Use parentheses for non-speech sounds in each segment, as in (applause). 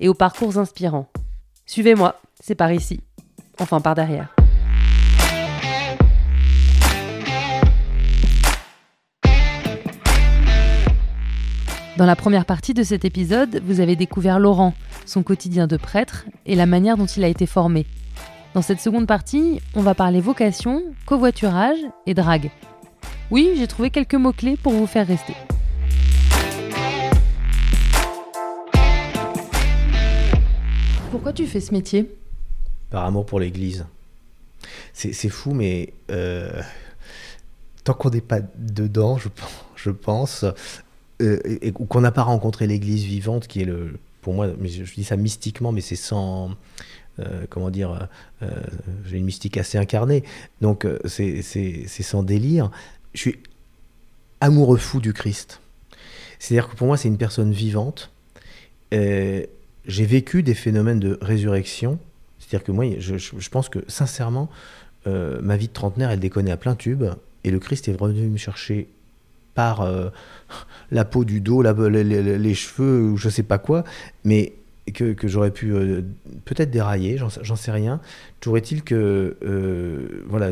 et aux parcours inspirants. Suivez-moi, c'est par ici. Enfin, par derrière. Dans la première partie de cet épisode, vous avez découvert Laurent, son quotidien de prêtre et la manière dont il a été formé. Dans cette seconde partie, on va parler vocation, covoiturage et drague. Oui, j'ai trouvé quelques mots-clés pour vous faire rester. Pourquoi tu fais ce métier? Par amour pour l'Église. C'est fou, mais euh, tant qu'on n'est pas dedans, je, je pense, euh, et, qu'on n'a pas rencontré l'Église vivante, qui est le, pour moi, je, dis ça mystiquement, mais c'est sans, euh, comment dire, euh, j'ai une mystique assez incarnée, donc c'est sans délire. Je suis amoureux fou du Christ. C'est-à-dire que pour moi, c'est une personne vivante. J'ai vécu des phénomènes de résurrection. C'est-à-dire que moi, je, pense que sincèrement, ma vie de trentenaire, elle déconnait à plein tube. Et le Christ est venu me chercher par euh, (laughs) la peau du dos, les, cheveux ou je sais pas quoi, mais que, j'aurais pu euh, peut-être dérailler, j'en sais rien. Toujours est-il que euh, voilà,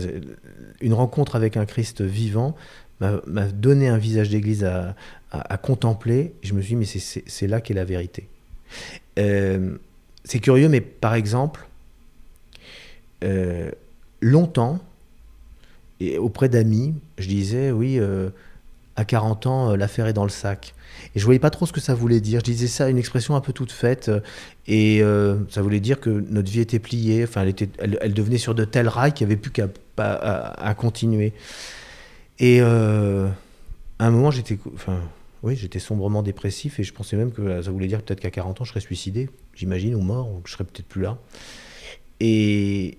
une rencontre avec un Christ vivant m'a donné un visage d'église à, contempler. je me suis dit, mais c'est là qu'est la vérité. C'est curieux, mais par exemple, longtemps, et auprès d'amis, je disais, oui, à 40 ans, euh, l'affaire est dans le sac. Et je voyais pas trop ce que ça voulait dire. Je disais ça, une expression un peu toute faite, euh, et euh, ça voulait dire que notre vie était pliée. Enfin, elle, était, elle, devenait sur de tels rails qu'il n'y avait plus qu'à continuer. Et à un moment, j'étais, enfin, oui, j'étais sombrement dépressif, et je pensais même que ça voulait dire peut-être qu'à 40 ans, je serais suicidé, j'imagine, ou mort, ou que je serais peut-être plus là. Et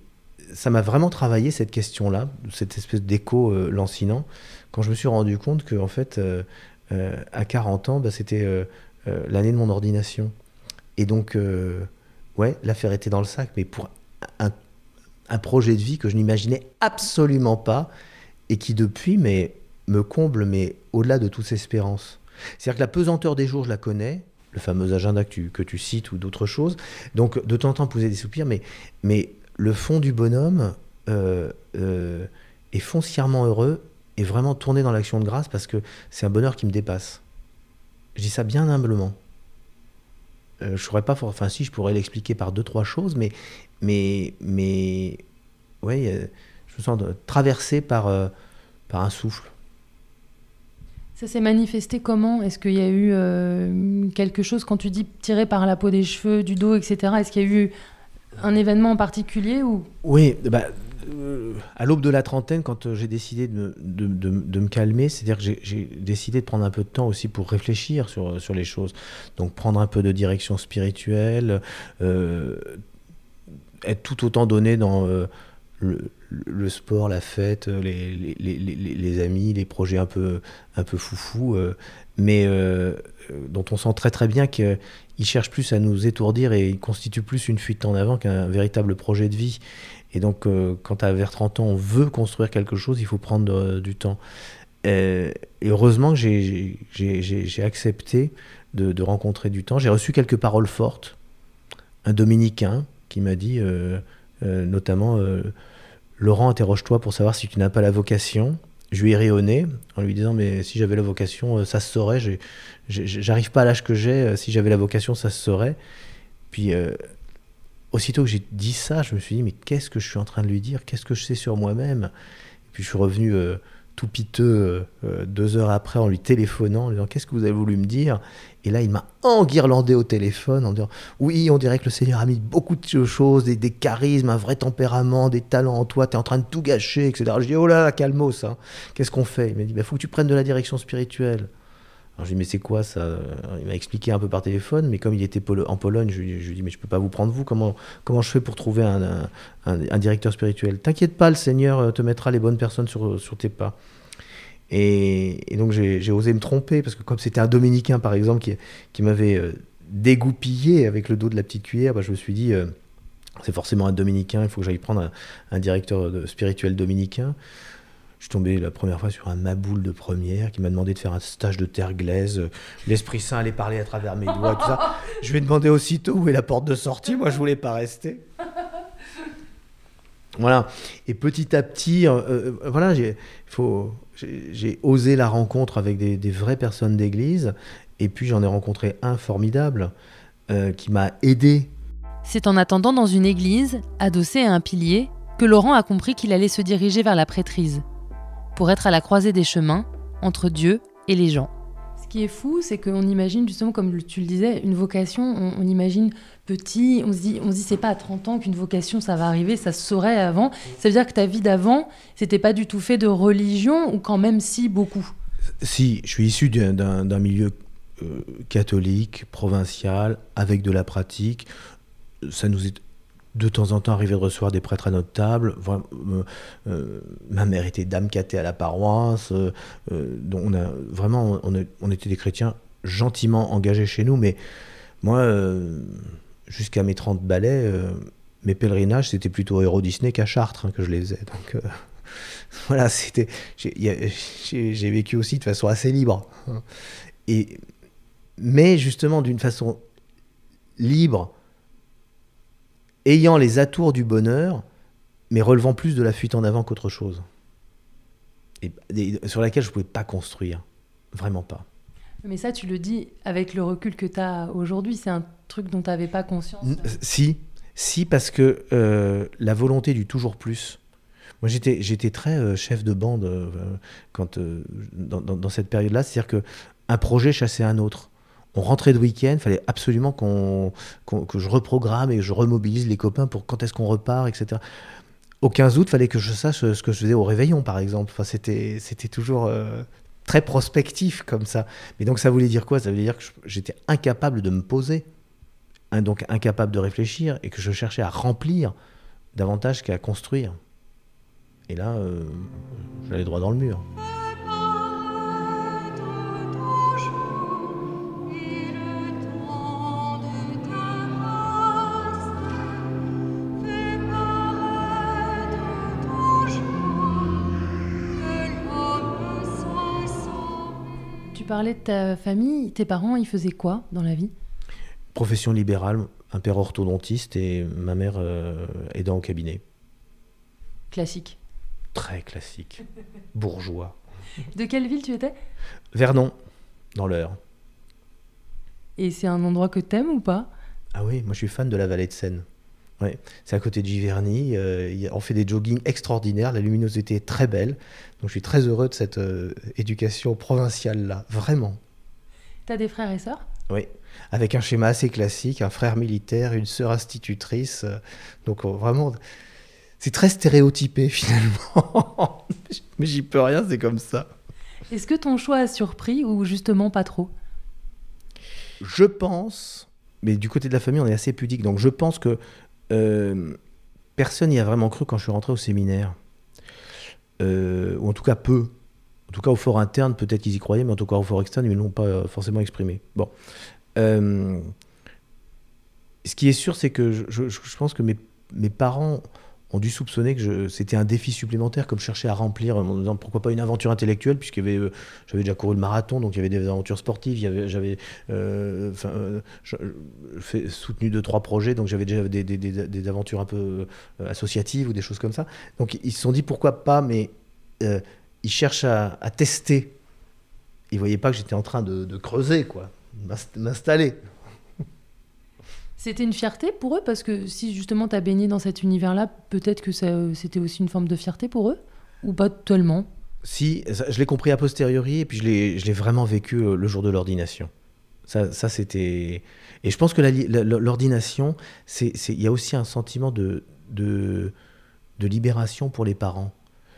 ça m'a vraiment travaillé cette question-là, cette espèce d'écho lancinant quand je me suis rendu compte que en fait, euh, euh, à 40 ans, bah, c'était euh, l'année de mon ordination. Et donc, ouais, l'affaire était dans le sac, mais pour un, projet de vie que je n'imaginais absolument pas et qui depuis mais, me comble, mais au-delà de toute espérance. C'est-à-dire que la pesanteur des jours, je la connais, le fameux agenda que tu, que tu cites ou d'autres choses. Donc, de temps en temps, poser des soupirs, mais, mais le fond du bonhomme est foncièrement heureux et vraiment tourner dans l'action de grâce parce que c'est un bonheur qui me dépasse. Je dis ça bien humblement. Euh, je pourrais pas, enfin si, je pourrais l'expliquer par deux trois choses, mais mais mais ouais, euh, je me sens traversé par euh, par un souffle. Ça s'est manifesté comment? Est-ce qu'il y a eu quelque chose quand tu dis tiré par la peau des cheveux, du dos, etc. Est-ce qu'il y a eu un événement en particulier ou? Oui, bah, euh, à l'aube de la trentaine, quand euh, j'ai décidé de, de, me calmer, c'est-à-dire que j'ai décidé de prendre un peu de temps aussi pour réfléchir sur, sur les choses. Donc prendre un peu de direction spirituelle, euh, être tout autant donné dans le, sport, la fête, les, les, les, les, amis, les projets un peu, un peu foufou, mais dont on sent très très bien qu'ils cherchent plus à nous étourdir et ils constituent plus une fuite en avant qu'un véritable projet de vie. Et donc, euh, quand à vers 30 ans, on veut construire quelque chose, il faut prendre euh, du temps. Euh, et heureusement que j'ai accepté de, rencontrer du temps. J'ai reçu quelques paroles fortes. Un dominicain qui m'a dit, notamment, Laurent, interroge-toi pour savoir si tu n'as pas la vocation. Je lui ai rayonné en lui disant, mais si j'avais la vocation, ça se saurait. J'arrive pas à l'âge que j'ai. Si j'avais la vocation, ça se saurait. Puis aussitôt que j'ai dit ça, je me suis dit, mais qu'est-ce que je suis en train de lui dire? Qu'est-ce que je sais sur moi-même? Puis je suis revenu euh, tout piteux euh, deux heures après en lui téléphonant, en lui disant, qu'est-ce que vous avez voulu me dire? Et là, il m'a enguirlandé au téléphone en disant, oui, on dirait que le Seigneur a mis beaucoup de choses, des, charismes, un vrai tempérament, des talents en toi, tu es en train de tout gâcher, etc. Je dis, oh là là, calmos, hein. qu'est-ce qu'on fait? Il m'a dit, il bah, faut que tu prennes de la direction spirituelle. Alors je lui ai dit, mais c'est quoi ça? Il m'a expliqué un peu par téléphone, mais comme il était en Pologne, je, lui ai dit, mais je peux pas vous prendre vous, comment, comment je fais pour trouver un, directeur spirituel? T'inquiète pas, le Seigneur te mettra les bonnes personnes sur tes pas. Et, donc j'ai osé me tromper, parce que comme c'était un dominicain, par exemple, qui, qui m'avait euh, dégoupillé avec le dos de la petite cuillère, bah, je me suis dit, euh, c'est forcément un dominicain, il faut que j'aille prendre un, un directeur spirituel dominicain. Je suis tombé la première fois sur un maboule de première qui m'a demandé de faire un stage de terre glaise. L'Esprit Saint allait parler à travers mes doigts, tout ça. (laughs) Je lui ai demandé aussitôt où est la porte de sortie. Moi, je voulais pas rester. (laughs) Voilà. Et petit à petit, euh, euh, voilà, j'ai, j'ai, osé la rencontre avec des, vraies personnes d'église. Et puis j'en ai rencontré un formidable euh, qui m'a aidé. C'est en attendant dans une église, adossé à un pilier, que Laurent a compris qu'il allait se diriger vers la prêtrise pour être à la croisée des chemins entre Dieu et les gens. Ce qui est fou, c'est qu'on imagine justement, comme tu le disais, une vocation, on, imagine petit, on se dit, on se dit c'est pas à 30 ans qu'une vocation ça va arriver, ça se saurait avant. Ça veut dire que ta vie d'avant, c'était pas du tout fait de religion ou quand même si beaucoup? Si, je suis issu d'un milieu euh, catholique, provincial, avec de la pratique. Ça nous est de temps en temps arrivé de recevoir des prêtres à notre table. Euh, euh, ma mère était dame catée à la paroisse. Euh, donc on a, vraiment, on, était des chrétiens gentiment engagés chez nous. Mais moi, jusqu'à mes 30 balais, mes pèlerinages, c'était plutôt Héros Disney qu'à Chartres hein, que je les faisais. Donc (laughs) voilà, c'était, j'ai vécu aussi de façon assez libre. Et, mais justement, d'une façon libre, ayant les atours du bonheur, mais relevant plus de la fuite en avant qu'autre chose. Et, sur laquelle je ne pouvais pas construire. Vraiment pas. Mais ça, tu le dis avec le recul que tu as aujourd'hui, c'est un truc dont tu n'avais pas conscience Si, si, parce que euh, la volonté du toujours plus. Moi, j'étais, j'étais très euh, chef de bande euh, quand, dans, dans, cette période-là. C'est-à-dire qu'un projet chassait un autre on rentrait de week-end, fallait absolument que je reprogramme et que je remobilise les copains pour quand est-ce qu'on repart, etc. Au 15 août, fallait que je sache ce que je faisais au réveillon, par exemple. Enfin, c'était, c'était toujours euh, très prospectif comme ça. Mais donc, ça voulait dire quoi? Ça voulait dire que j'étais incapable de me poser, hein, donc incapable de réfléchir, et que je cherchais à remplir davantage qu'à construire. Et là, euh, j'allais droit dans le mur. Parlais de ta famille. Tes parents, ils faisaient quoi dans la vie? Profession libérale, un père orthodontiste et ma mère euh, aidant au cabinet. Classique. Très classique. (laughs) Bourgeois. De quelle ville tu étais? Vernon, dans l'Eure. Et c'est un endroit que t'aimes ou pas? Ah oui, moi je suis fan de la vallée de Seine. Ouais. C'est à côté de Giverny. Euh, on fait des joggings extraordinaires. La luminosité est très belle. Donc je suis très heureux de cette euh, éducation provinciale-là. Vraiment. Tu as des frères et sœurs? Oui. Avec un schéma assez classique un frère militaire, une sœur institutrice. Euh, donc vraiment, c'est très stéréotypé (laughs) finalement. Mais j'y peux rien, c'est comme ça. Est-ce que ton choix a surpris ou justement pas trop? Je pense mais du côté de la famille, on est assez pudique. Donc je pense que euh, personne n'y a vraiment cru quand je suis rentré au séminaire. Euh, ou en tout cas peu. En tout cas, au fort interne, peut-être qu'ils y croyaient, mais en tout cas, au fort externe, ils ne l'ont pas forcément exprimé. Bon. Euh, ce qui est sûr, c'est que je, pense que mes parents ont dû soupçonner que c'était un défi supplémentaire, comme je cherchais à remplir, en disant pourquoi pas une aventure intellectuelle, puisque euh, j'avais déjà couru le marathon, donc il y avait des aventures sportives, j'avais euh, euh, soutenu deux, trois projets, donc j'avais déjà des, aventures un peu associatives ou des choses comme ça. Donc ils se sont dit pourquoi pas, mais ils cherchent à, tester. Ils ne voyaient pas que j'étais en train de, de creuser, quoi, m'installer. C'était une fierté pour eux parce que si justement tu as baigné dans cet univers-là, peut-être que c'était aussi une forme de fierté pour eux Ou pas tellement? Si, je l'ai compris a posteriori et puis je l'ai vraiment vécu euh, le jour de l'ordination. Ça, ça c'était. Et je pense que l'ordination, il y a aussi un sentiment de, de, de libération pour les parents.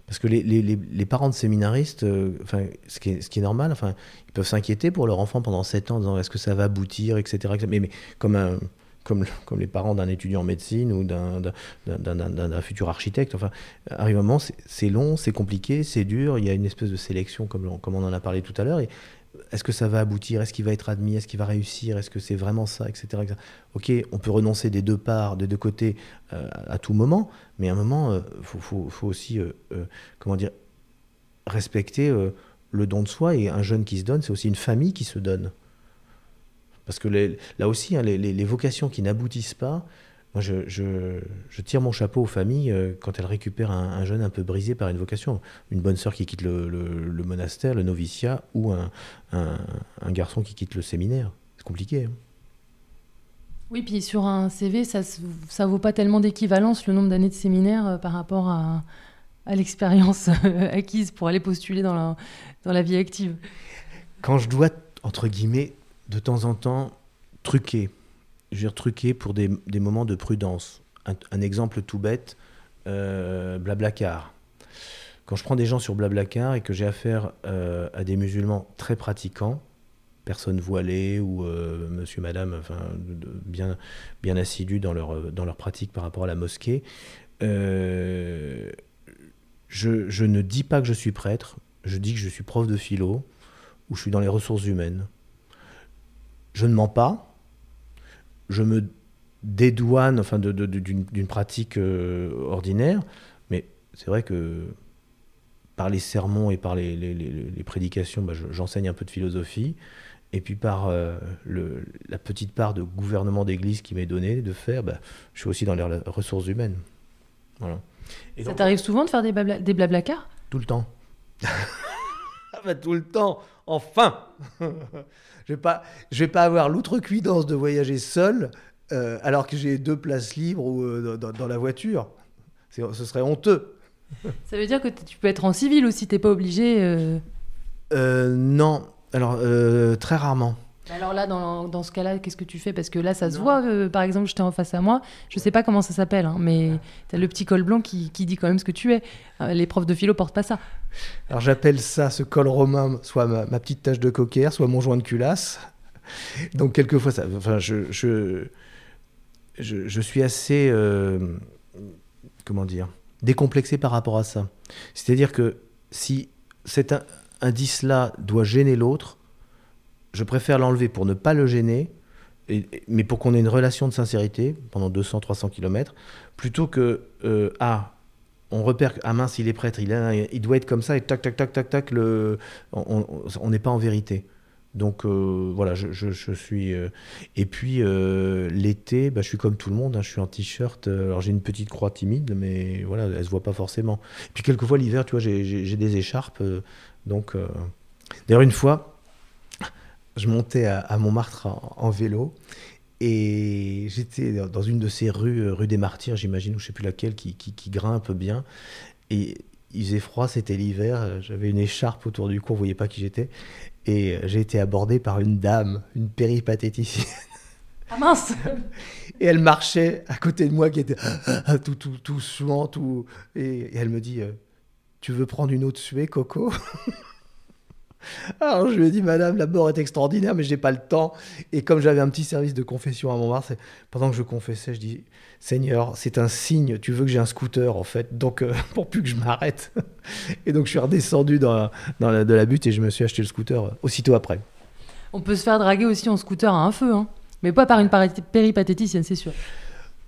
Parce que les, les, les parents de séminaristes, euh, enfin, ce, qui est, ce qui est normal, enfin, ils peuvent s'inquiéter pour leur enfant pendant 7 ans en disant est-ce que ça va aboutir, etc. Mais, mais comme, un, comme, les parents d'un étudiant en médecine ou d'un futur architecte, enfin, arrive un moment, c'est long, c'est compliqué, c'est dur, il y a une espèce de sélection, comme, on en a parlé tout à l'heure. Est-ce que ça va aboutir? Est-ce qu'il va être admis? Est-ce qu'il va réussir? Est-ce que c'est vraiment ça? Etc., Ok, on peut renoncer des deux parts, des deux côtés euh, à tout moment, mais à un moment, il euh, faut, aussi euh, comment dire, respecter le don de soi. Et un jeune qui se donne, c'est aussi une famille qui se donne. Parce que là aussi, hein, les, vocations qui n'aboutissent pas, moi, je, tire mon chapeau aux familles euh, quand elles récupèrent un, jeune un peu brisé par une vocation. Une bonne sœur qui quitte le, monastère, le noviciat, ou un, garçon qui quitte le séminaire. C'est compliqué. Hein. Oui, puis sur un CV, ça ne vaut pas tellement d'équivalence le nombre d'années de séminaire euh, par rapport à, l'expérience acquise pour aller postuler dans la, dans la vie active. Quand je dois, entre guillemets, de temps en temps, truquer je veux dire, truqué pour des, moments de prudence. Un, exemple tout bête, euh, Blablacar. Quand je prends des gens sur Blablacar et que j'ai affaire euh, à des musulmans très pratiquants, personnes voilées ou euh, monsieur, madame, enfin, bien, bien assidus dans leur, dans pratique par rapport à la mosquée, je, je ne dis pas que je suis prêtre, je dis que je suis prof de philo ou je suis dans les ressources humaines. Je ne mens pas, je me dédouane enfin, d'une pratique euh, ordinaire, mais c'est vrai que par les sermons et par les, prédications, bah, j'enseigne un peu de philosophie. Et puis par euh, la petite part de gouvernement d'église qui m'est donnée de faire, bah, je suis aussi dans les ressources humaines. Voilà. Ça t'arrive souvent de faire des, blabla, des Tout le temps. (laughs) ah bah, tout le temps, enfin (laughs) Je vais pas, je vais pas avoir l'outrecuidance de voyager seul euh, alors que j'ai deux places libres ou, euh, dans, la voiture. Ce serait honteux. (laughs) Ça veut dire que tu peux être en civil aussi, t'es pas obligé. Euh... non, alors très rarement. Alors là, dans, dans ce cas-là, qu'est-ce que tu fais? Parce que là, ça se voit. Euh, par exemple, j'étais en face à moi. Je sais pas comment ça s'appelle, hein, mais tu as le petit col blanc qui, qui, dit quand même ce que tu es. Euh, les profs de philo portent pas ça. Alors j'appelle ça, ce col romain, soit ma, petite tache de coquère, soit mon joint de culasse. Donc quelquefois, enfin, je, je, je, suis assez, euh, comment dire, décomplexé par rapport à ça. C'est-à-dire que si cet indice-là doit gêner l'autre, je préfère l'enlever pour ne pas le gêner, mais pour qu'on ait une relation de sincérité pendant 200-300 km, plutôt que, ah, on repère, ah mince, il est prêtre, il, il doit être comme ça, et tac, tac, tac, tac, tac, on n'est pas en vérité. Donc euh, voilà, je, suis. Euh, et puis l'été, bah, je suis comme tout le monde, hein, je suis en t-shirt. alors j'ai une petite croix timide, mais voilà, elle se voit pas forcément. Puis quelquefois l'hiver, tu vois, j'ai des écharpes. donc d'ailleurs une fois, je montais à, Montmartre en, vélo et j'étais dans une de ces rues, euh, rue des Martyrs, j'imagine, ou je sais plus laquelle, qui, qui, grimpe bien. Et il faisait froid, c'était l'hiver, j'avais une écharpe autour du cou, on voyait pas qui j'étais. Et j'ai été abordé par une dame, une péripatéticienne. Ah mince Et elle marchait à côté de moi qui était tout, tout, tout suant, tout. Et, elle me dit euh, Tu veux prendre une autre suée, Coco? Alors je lui ai dit, Madame, la mort est extraordinaire, mais je n'ai pas le temps. Et comme j'avais un petit service de confession à Montmartre, pendant que je confessais, je dis, Seigneur, c'est un signe, tu veux que j'ai un scooter en fait, donc euh, (laughs) pour plus que je m'arrête. (laughs) et donc je suis redescendu dans, dans la, de la butte et je me suis acheté le scooter euh, aussitôt après. On peut se faire draguer aussi en scooter à un feu, hein. mais pas par une péripatéticienne, c'est sûr.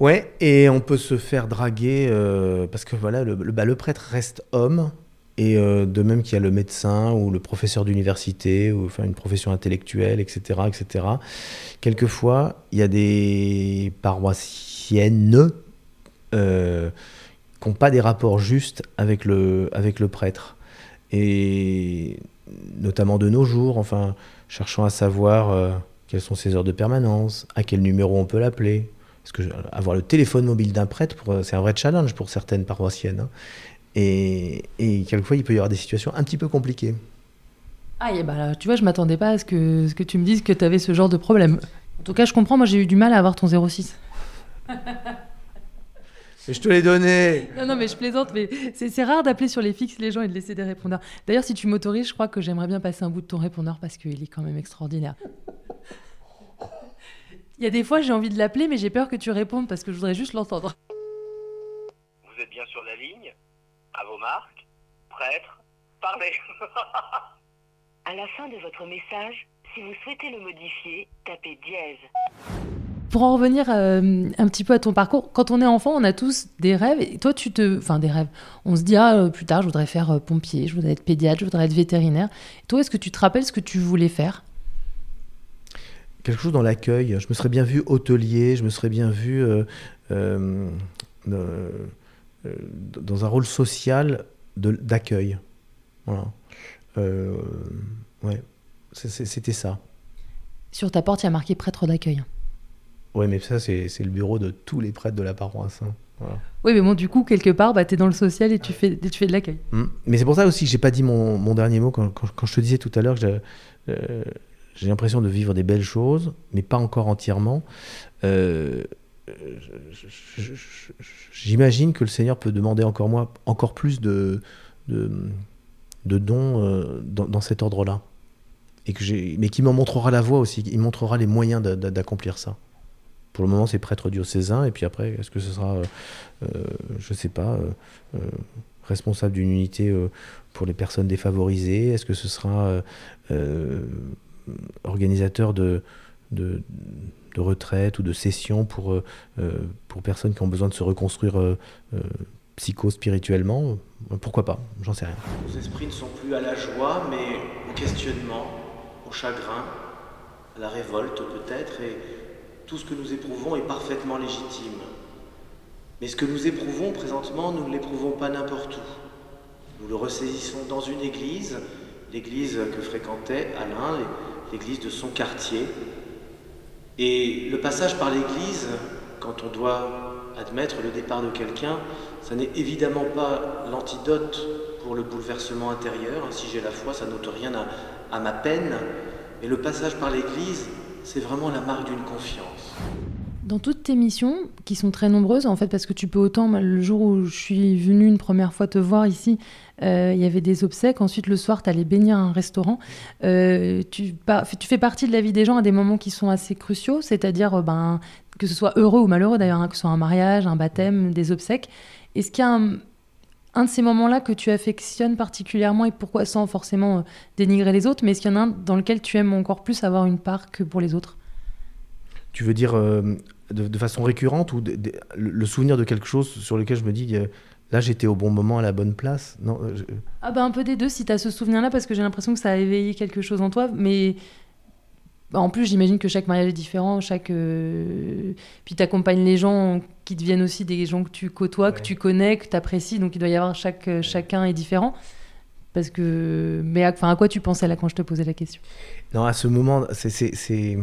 Ouais, et on peut se faire draguer euh, parce que voilà, le, bah, le prêtre reste homme, et euh, de même qu'il y a le médecin ou le professeur d'université ou enfin une profession intellectuelle, etc., etc. Quelquefois, il y a des paroissiennes euh, qui n'ont pas des rapports justes avec le, avec le prêtre. Et notamment de nos jours, enfin, cherchant à savoir euh, quelles sont ses heures de permanence, à quel numéro on peut l'appeler. Parce que avoir le téléphone mobile d'un prêtre, c'est un vrai challenge pour certaines paroissiennes. Hein. Et, quelquefois, il peut y avoir des situations un petit peu compliquées. Ah, bah, tu vois, je m'attendais pas à ce que, ce que tu me dises que tu avais ce genre de problème. En tout cas, je comprends, moi j'ai eu du mal à avoir ton 06. (laughs) je te l'ai donné. Non, non, mais je plaisante, mais c'est rare d'appeler sur les fixes les gens et de laisser des répondeurs. D'ailleurs, si tu m'autorises, je crois que j'aimerais bien passer un bout de ton répondeur parce qu'il est quand même extraordinaire. (laughs) Il y a des fois, j'ai envie de l'appeler, mais j'ai peur que tu répondes parce que je voudrais juste l'entendre. Vous êtes bien sur la ligne? Marques Prêtre Parlez (laughs) À la fin de votre message, si vous souhaitez le modifier, tapez dièse. Pour en revenir euh, un petit peu à ton parcours, quand on est enfant, on a tous des rêves. Et toi, tu te, enfin des rêves. On se dit ah euh, plus tard, je voudrais faire euh, pompier, je voudrais être pédiatre, je voudrais être vétérinaire. toi, est-ce que tu te rappelles ce que tu voulais faire? Quelque chose dans l'accueil. Je me serais bien vu hôtelier. Je me serais bien vu dans un rôle social d'accueil. Voilà. ouais. C'était ça. Sur ta porte, il y a marqué prêtre d'accueil. Ouais, mais ça, c'est le bureau de tous les prêtres de la paroisse. Hein. Oui, mais bon, du coup, quelque part, bah, tu es dans le social et tu fais, tu fais de l'accueil. Mmh. Mais c'est pour ça aussi que j'ai pas dit mon, mon dernier mot quand, quand, je te disais tout à l'heure que euh, j'ai l'impression de vivre des belles choses, mais pas encore entièrement. Euh, j'imagine que le Seigneur peut demander encore, moi, encore plus de, de, dons euh, dans, cet ordre-là. Et que mais qui m'en montrera la voie aussi, il montrera les moyens d'accomplir ça. Pour le moment, c'est prêtre diocésain, et puis après, est-ce que ce sera, euh, euh je sais pas, responsable d'une unité pour les personnes défavorisées? Est-ce que ce sera organisateur de, de, retraite ou de session pour, pour personnes qui ont besoin de se reconstruire psycho-spirituellement Pourquoi pas J'en sais rien. Nos esprits ne sont plus à la joie, mais au questionnement, au chagrin, à la révolte peut-être, et tout ce que nous éprouvons est parfaitement légitime. Mais ce que nous éprouvons présentement, nous ne l'éprouvons pas n'importe où. Nous le ressaisissons dans une église, l'église que fréquentait Alain, l'église de son quartier. Et le passage par l'église, quand on doit admettre le départ de quelqu'un, ça n'est évidemment pas l'antidote pour le bouleversement intérieur. Si j'ai la foi, ça n'ôte rien à, à ma peine. Mais le passage par l'église, c'est vraiment la marque d'une confiance. Dans toutes tes missions, qui sont très nombreuses, en fait, parce que tu peux autant, le jour où je suis venue une première fois te voir ici, euh, il y avait des obsèques. Ensuite, le soir, tu allais baigner un restaurant. Euh, tu, fais partie de la vie des gens à des moments qui sont assez cruciaux, c'est-à-dire euh, ben, que ce soit heureux ou malheureux d'ailleurs, hein, que ce soit un mariage, un baptême, des obsèques. Est-ce qu'il y a un, de ces moments-là que tu affectionnes particulièrement et pourquoi sans forcément dénigrer les autres, mais est-ce qu'il y en a un dans lequel tu aimes encore plus avoir une part que pour les autres? Tu veux dire de, façon récurrente ou le souvenir de quelque chose sur lequel je me dis euh, là j'étais au bon moment à la bonne place non, Ah bah un peu des deux si tu as ce souvenir-là parce que j'ai l'impression que ça a éveillé quelque chose en toi, mais en plus, j'imagine que chaque mariage est différent, chaque. Euh, puis tu accompagnes les gens qui deviennent aussi des gens que tu côtoies, que tu connais, que tu apprécies, donc il doit y avoir chaque chacun est différent. Parce que. Mais à, à quoi tu pensais là quand je te posais la question? Non, à ce moment, c'est.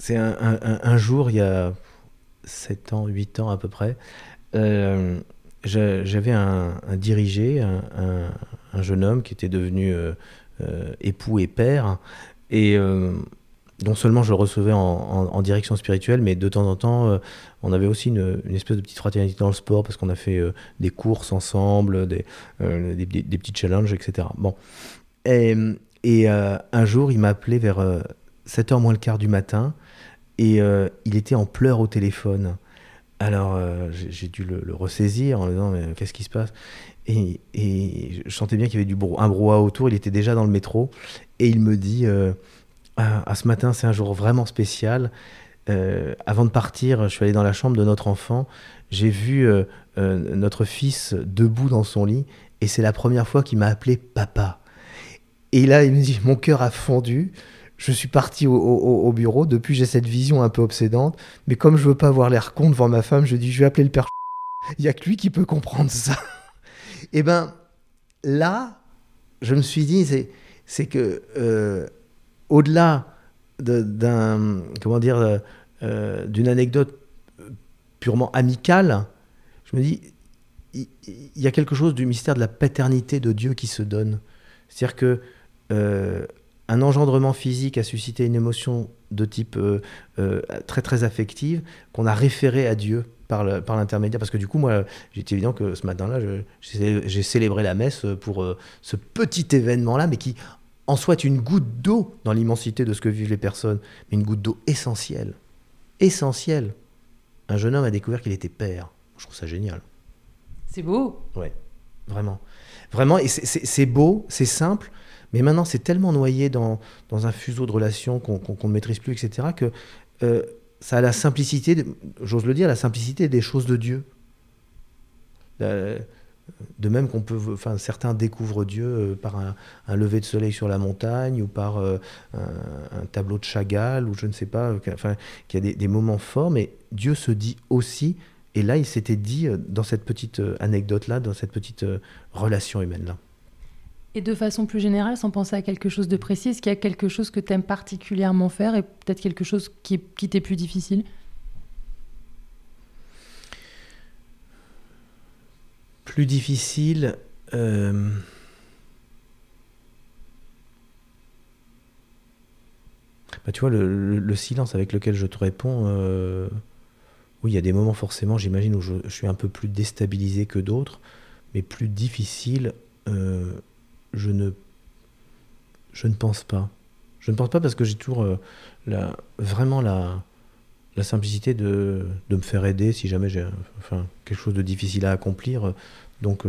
C'est un, un, jour, il y a 7 ans, 8 ans à peu près, euh, j'avais un, dirigé, un, jeune homme qui était devenu euh, époux et père, et euh, non seulement je le recevais en, direction spirituelle, mais de temps en temps, euh, on avait aussi une, espèce de petite fraternité dans le sport parce qu'on a fait euh, des courses ensemble, des, des, petits challenges, etc. Bon. Et un jour, il m'a appelé vers 7h moins le quart du matin et il était en pleurs au téléphone. Alors j'ai dû le, ressaisir en lui disant mais qu'est-ce qui se passe? Et, et, je sentais bien qu'il y avait du un brouhaha autour. Il était déjà dans le métro et il me dit euh, ah, ce matin, c'est un jour vraiment spécial. Euh, avant de partir, je suis allé dans la chambre de notre enfant. J'ai vu euh, notre fils debout dans son lit et c'est la première fois qu'il m'a appelé papa. Et là, il me dit Mon cœur a fondu. Je suis parti au, bureau. Depuis, j'ai cette vision un peu obsédante. Mais comme je veux pas avoir l'air con devant ma femme, je dis Je vais appeler le père. Il y a que lui qui peut comprendre ça. et (laughs) eh ben là, je me suis dit C'est que euh, au-delà d'un comment dire euh, euh, d'une anecdote purement amicale, je me dis il, y a quelque chose du mystère de la paternité de Dieu qui se donne. C'est-à-dire que un engendrement physique a suscité une émotion de type très très affective qu'on a référé à Dieu par l'intermédiaire, parce que du coup, moi, j'étais évident que ce matin-là, j'ai célébré la messe pour euh, ce petit événement-là, mais qui en soit une goutte d'eau dans l'immensité de ce que vivent les personnes, mais une goutte d'eau essentielle. Essentielle. Un jeune homme a découvert qu'il était père. Je trouve ça génial. C'est beau. Ouais, vraiment. Vraiment, et c'est beau, c'est simple, mais maintenant c'est tellement noyé dans, dans un fuseau de relations qu'on ne maîtrise plus, etc., que euh, ça a la simplicité, j'ose le dire, la simplicité des choses de Dieu. La- de même qu'on peut, enfin, certains découvrent Dieu euh, par un, lever de soleil sur la montagne ou par euh, un, tableau de Chagall ou je ne sais pas, euh, enfin, qu'il y a des, moments forts, mais Dieu se dit aussi et là, il s'était dit euh, dans cette petite euh, anecdote-là, dans cette petite euh, relation humaine-là. Et de façon plus générale, sans penser à quelque chose de précis, est-ce qu'il y a quelque chose que tu aimes particulièrement faire et peut-être quelque chose qui, qui t'est plus difficile? Plus difficile. euh, bah, tu vois, le, le- le silence avec lequel je te réponds, euh, oui, il y a des moments forcément, j'imagine, où je, je suis un peu plus déstabilisé que d'autres, mais plus difficile, euh, je, ne, je ne pense pas. Je ne pense pas parce que j'ai toujours euh, la, vraiment la, la simplicité de, de me faire aider si jamais j'ai enfin, quelque chose de difficile à accomplir. Donc,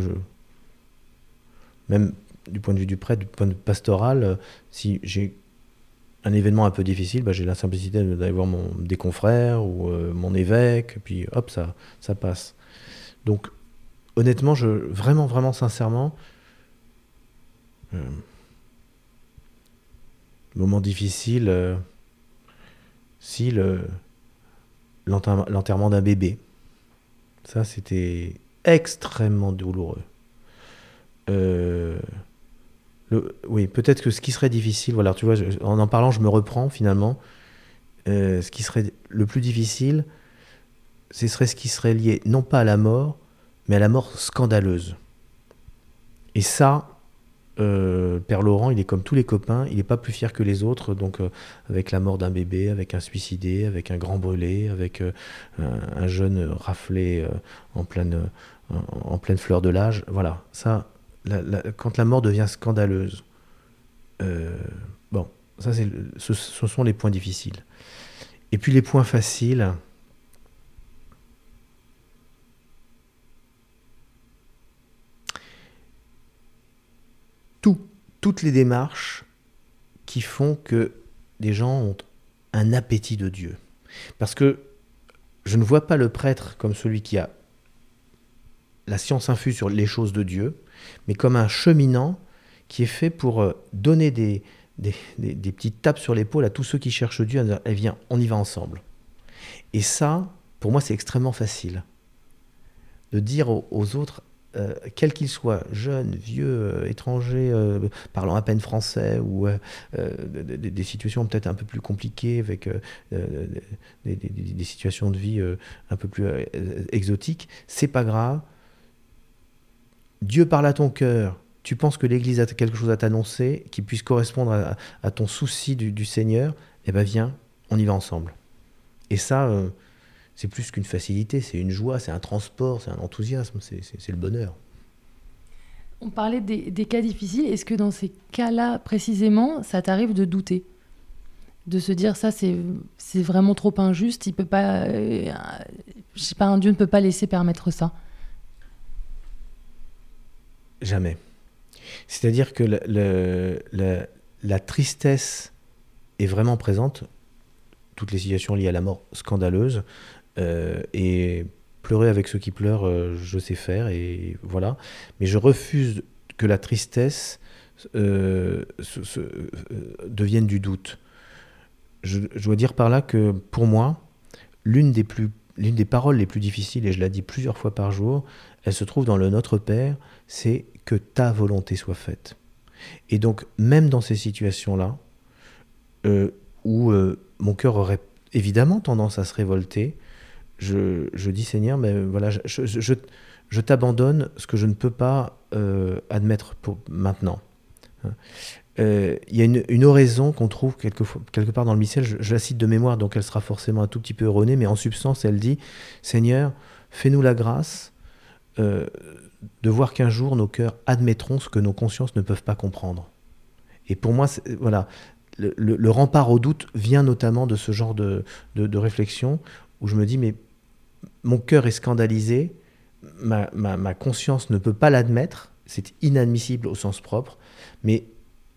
même du point de vue du prêtre, du point de vue pastoral, euh, si j'ai un événement un peu difficile, bah, j'ai la simplicité d'aller voir mon, des confrères ou euh, mon évêque, et puis hop, ça, ça passe. Donc, honnêtement, je, vraiment, vraiment sincèrement, moment difficile, euh, si le, l'enter- l'enterrement d'un bébé. Ça, c'était extrêmement douloureux. Euh, le- oui, peut-être que ce qui serait difficile, voilà, tu vois, en en parlant, je me reprends finalement. Euh, ce qui serait le plus difficile, ce serait ce qui serait lié non pas à la mort, mais à la mort scandaleuse. Et ça, euh, Père Laurent, il est comme tous les copains, il n'est pas plus fier que les autres, donc euh, avec la mort d'un bébé, avec un suicidé, avec un grand brûlé, avec euh, un, un jeune raflé en, pleine, fleur de l'âge. Voilà, ça, quand la mort devient scandaleuse, bon, ça, c'est ce sont les points difficiles. Et puis les points faciles. Tout, toutes les démarches qui font que des gens ont un appétit de Dieu. Parce que je ne vois pas le prêtre comme celui qui a la science infuse sur les choses de Dieu, mais comme un cheminant qui est fait pour euh, donner des, petites tapes sur l'épaule à tous ceux qui cherchent Dieu, en disant, eh viens, on y va ensemble. Et ça, pour moi, c'est extrêmement facile. De dire aux autres, euh, quels qu'ils soient, jeunes, vieux, euh, étrangers, euh, parlant à peine français, ou des- situations peut-être un peu plus compliquées, avec des, situations de vie un peu plus exotiques, c'est pas grave. Dieu parle à ton cœur. Tu penses que l'Église a quelque chose à t'annoncer qui puisse correspondre à, ton souci du, du Seigneur? Eh ben viens, on y va ensemble. Et ça, c'est plus qu'une facilité, c'est une joie, c'est un transport, c'est un enthousiasme, c'est le bonheur. On parlait des, des cas difficiles. Est-ce que dans ces cas-là, précisément, ça t'arrive de douter? De se dire, ça, c'est c'est vraiment trop injuste, il peut pas. euh, je sais pas, un Dieu ne peut pas laisser permettre ça? Jamais. C'est-à-dire que le- le- la, la tristesse est vraiment présente, toutes les situations liées à la mort scandaleuse, euh, et pleurer avec ceux qui pleurent, euh, je sais faire, et voilà. Mais je refuse que la tristesse euh, euh, devienne du doute. Je, dois dire par là que pour moi, l'une des, plus, l'une des paroles les plus difficiles, et je la dis plusieurs fois par jour, elle se trouve dans le Notre Père, c'est que ta volonté soit faite. Et donc, même dans ces situations-là, euh, où euh, mon cœur aurait évidemment tendance à se révolter, je, dis Seigneur, mais voilà, je, je, je- t'abandonne ce que je ne peux pas euh, admettre pour maintenant. Euh, il y a une, oraison qu'on trouve quelque, quelque, part dans le missel, je, la cite de mémoire, donc elle sera forcément un tout petit peu erronée, mais en substance, elle dit Seigneur, fais-nous la grâce euh, de voir qu'un jour nos cœurs admettront ce que nos consciences ne peuvent pas comprendre. Et pour moi, voilà, le, rempart au doute vient notamment de ce genre de, de, réflexion où je me dis mais mon cœur est scandalisé, ma, ma, conscience ne peut pas l'admettre, c'est inadmissible au sens propre, mais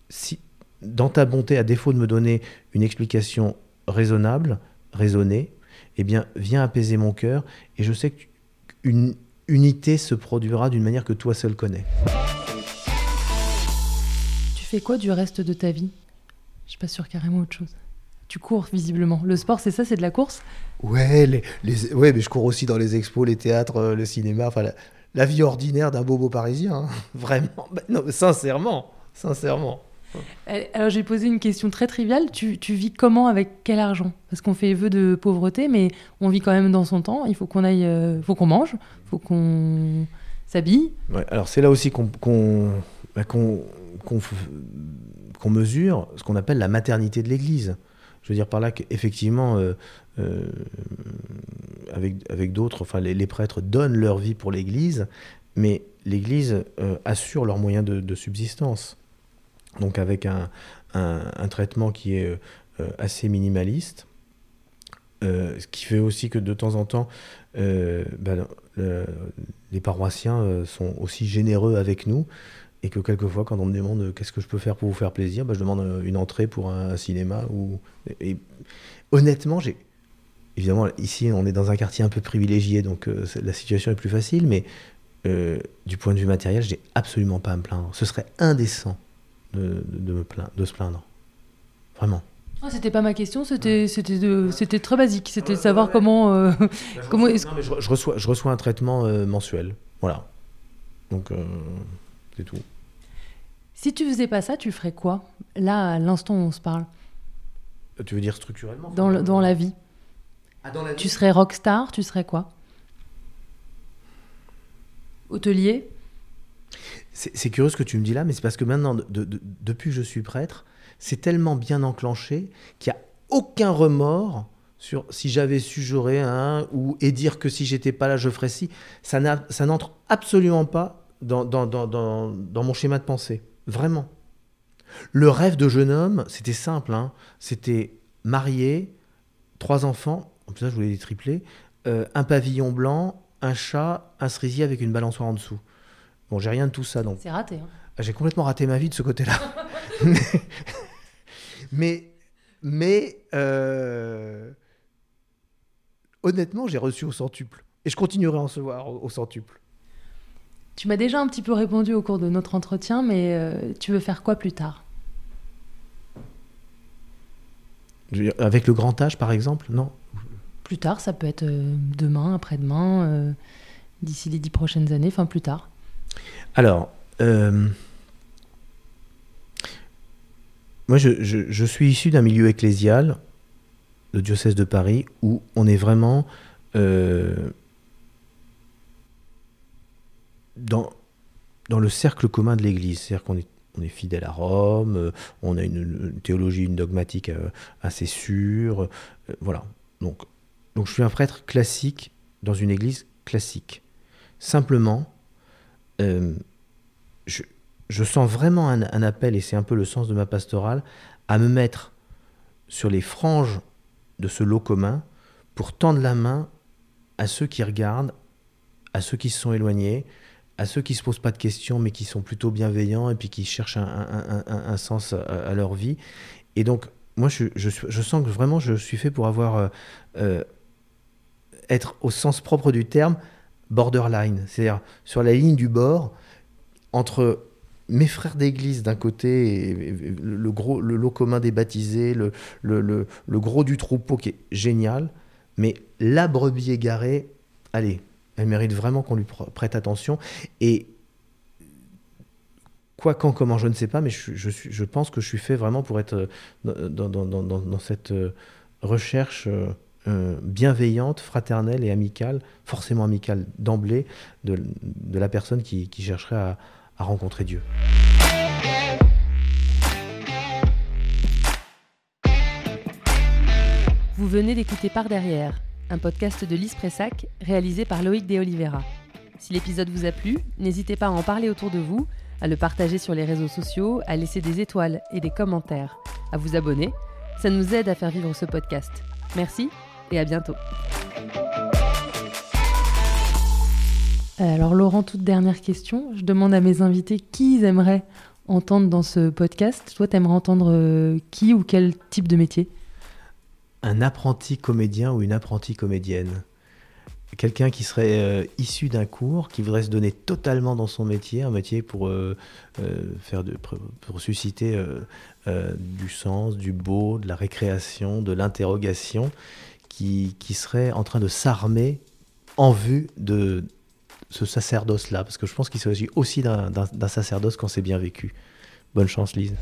si, dans ta bonté, à défaut de me donner une explication raisonnable, raisonnée, eh bien, viens apaiser mon cœur et je sais qu'une unité se produira d'une manière que toi seul connais. Tu fais quoi du reste de ta vie? Je suis pas sûr carrément autre chose. Tu cours visiblement. Le sport, c'est ça, c'est de la course? Ouais, les, ouais, mais je cours aussi dans les expos, les théâtres, euh, le cinéma, enfin la, vie ordinaire d'un bobo parisien. Hein. (laughs) Vraiment, bah, non, sincèrement, sincèrement. Euh, alors j'ai posé une question très triviale. Tu, vis comment avec quel argent? Parce qu'on fait vœu de pauvreté, mais on vit quand même dans son temps. Il faut qu'on aille, euh, faut qu'on mange, faut qu'on s'habille. Ouais, alors c'est là aussi qu'on bah, qu'on mesure ce qu'on appelle la maternité de l'Église. Je veux dire par là qu'effectivement, euh, avec, avec d'autres, enfin les, prêtres donnent leur vie pour l'Église, mais l'Église assure leurs moyens de subsistance donc avec un, traitement qui est euh, assez minimaliste. Euh, ce qui fait aussi que de temps en temps, euh, ben, les paroissiens sont aussi généreux avec nous et que quelquefois, quand on me demande qu'est-ce que je peux faire pour vous faire plaisir, ben, je demande une entrée pour un, cinéma. Ou... Et, honnêtement, j'ai évidemment ici on est dans un quartier un peu privilégié, donc la situation est plus facile, mais du point de vue matériel, je n'ai absolument pas à me plaindre. Ce serait indécent de, me plaindre, de se plaindre. Vraiment. Ah, c'était pas ma question, c'était c'était très basique, c'était de savoir comment euh, je, reçois je reçois un traitement euh, mensuel, voilà. Donc euh, c'est tout. Si tu faisais pas ça, tu ferais quoi? Là, à l'instant où on se parle. Tu veux dire structurellement Dans, dans la vie. Ah, dans la vie. Tu serais rockstar, tu serais quoi? Hôtelier? C'est curieux ce que tu me dis là, mais c'est parce que maintenant, depuis que je suis prêtre, c'est tellement bien enclenché qu'il n'y a aucun remords sur si j'avais su, j'aurais un, ou et dire que si j'étais pas là, je ferais ci. Ça n'entre absolument pas dans, dans, mon schéma de pensée. Vraiment. Le rêve de jeune homme, c'était simple. Hein. C'était marié, trois enfants, en plus je voulais les tripler, euh, un pavillon blanc, un chat, un cerisier avec une balançoire en dessous. Bon, j'ai rien de tout ça. donc. C'est raté. Hein. Ah, j'ai complètement raté ma vie de ce côté-là. (laughs) (laughs) mais, mais euh, honnêtement, j'ai reçu au centuple. Et je continuerai à en recevoir au, centuple. Tu m'as déjà un petit peu répondu au cours de notre entretien, mais euh, tu veux faire quoi plus tard? Avec le grand âge, par exemple? Non. Plus tard, ça peut être euh, demain, après-demain, d'ici les dix prochaines années, enfin plus tard. Alors, euh, moi, je, suis issu d'un milieu ecclésial, le diocèse de Paris, où on est vraiment euh, dans, dans le cercle commun de l'Église. C'est-à-dire qu'on est, on est fidèle à Rome, euh, on a une, théologie, une dogmatique assez sûre. voilà. Donc, donc, je suis un prêtre classique dans une Église classique. Simplement, euh, je, sens vraiment un, appel, et c'est un peu le sens de ma pastorale, à me mettre sur les franges de ce lot commun pour tendre la main à ceux qui regardent, à ceux qui se sont éloignés, à ceux qui ne se posent pas de questions mais qui sont plutôt bienveillants et puis qui cherchent un, sens à, leur vie. Et donc, moi, je, je, sens que vraiment je suis fait pour avoir. Euh, euh, être au sens propre du terme, borderline, c'est-à-dire sur la ligne du bord entre mes frères d'église d'un côté et le, gros, le lot commun des baptisés, le, le, gros du troupeau qui est génial, mais la brebis égarée, allez, elle mérite vraiment qu'on lui prête attention. Et quoi, quand, comment, je ne sais pas, mais je, pense que je suis fait vraiment pour être euh, dans, cette euh, recherche euh, bienveillante, fraternelle et amicale, forcément amicale d'emblée, de, la personne qui, chercherait à rencontrer Dieu. Vous venez d'écouter Par Derrière, un podcast de Lise Pressac réalisé par Loïc De Oliveira. Si l'épisode vous a plu, n'hésitez pas à en parler autour de vous, à le partager sur les réseaux sociaux, à laisser des étoiles et des commentaires, à vous abonner. Ça nous aide à faire vivre ce podcast. Merci et à bientôt. Alors Laurent, toute dernière question. Je demande à mes invités qui ils aimeraient entendre dans ce podcast. Toi, tu aimerais entendre euh, qui ou quel type de métier? Un apprenti comédien ou une apprentie comédienne quelqu'un qui serait euh, issu d'un cours, qui voudrait se donner totalement dans son métier, un métier pour, euh, euh, faire pour susciter du sens, du beau, de la récréation, de l'interrogation, qui, qui, serait en train de s'armer en vue de ce sacerdoce-là, parce que je pense qu'il s'agit aussi d'un sacerdoce quand c'est bien vécu. Bonne chance, Lise.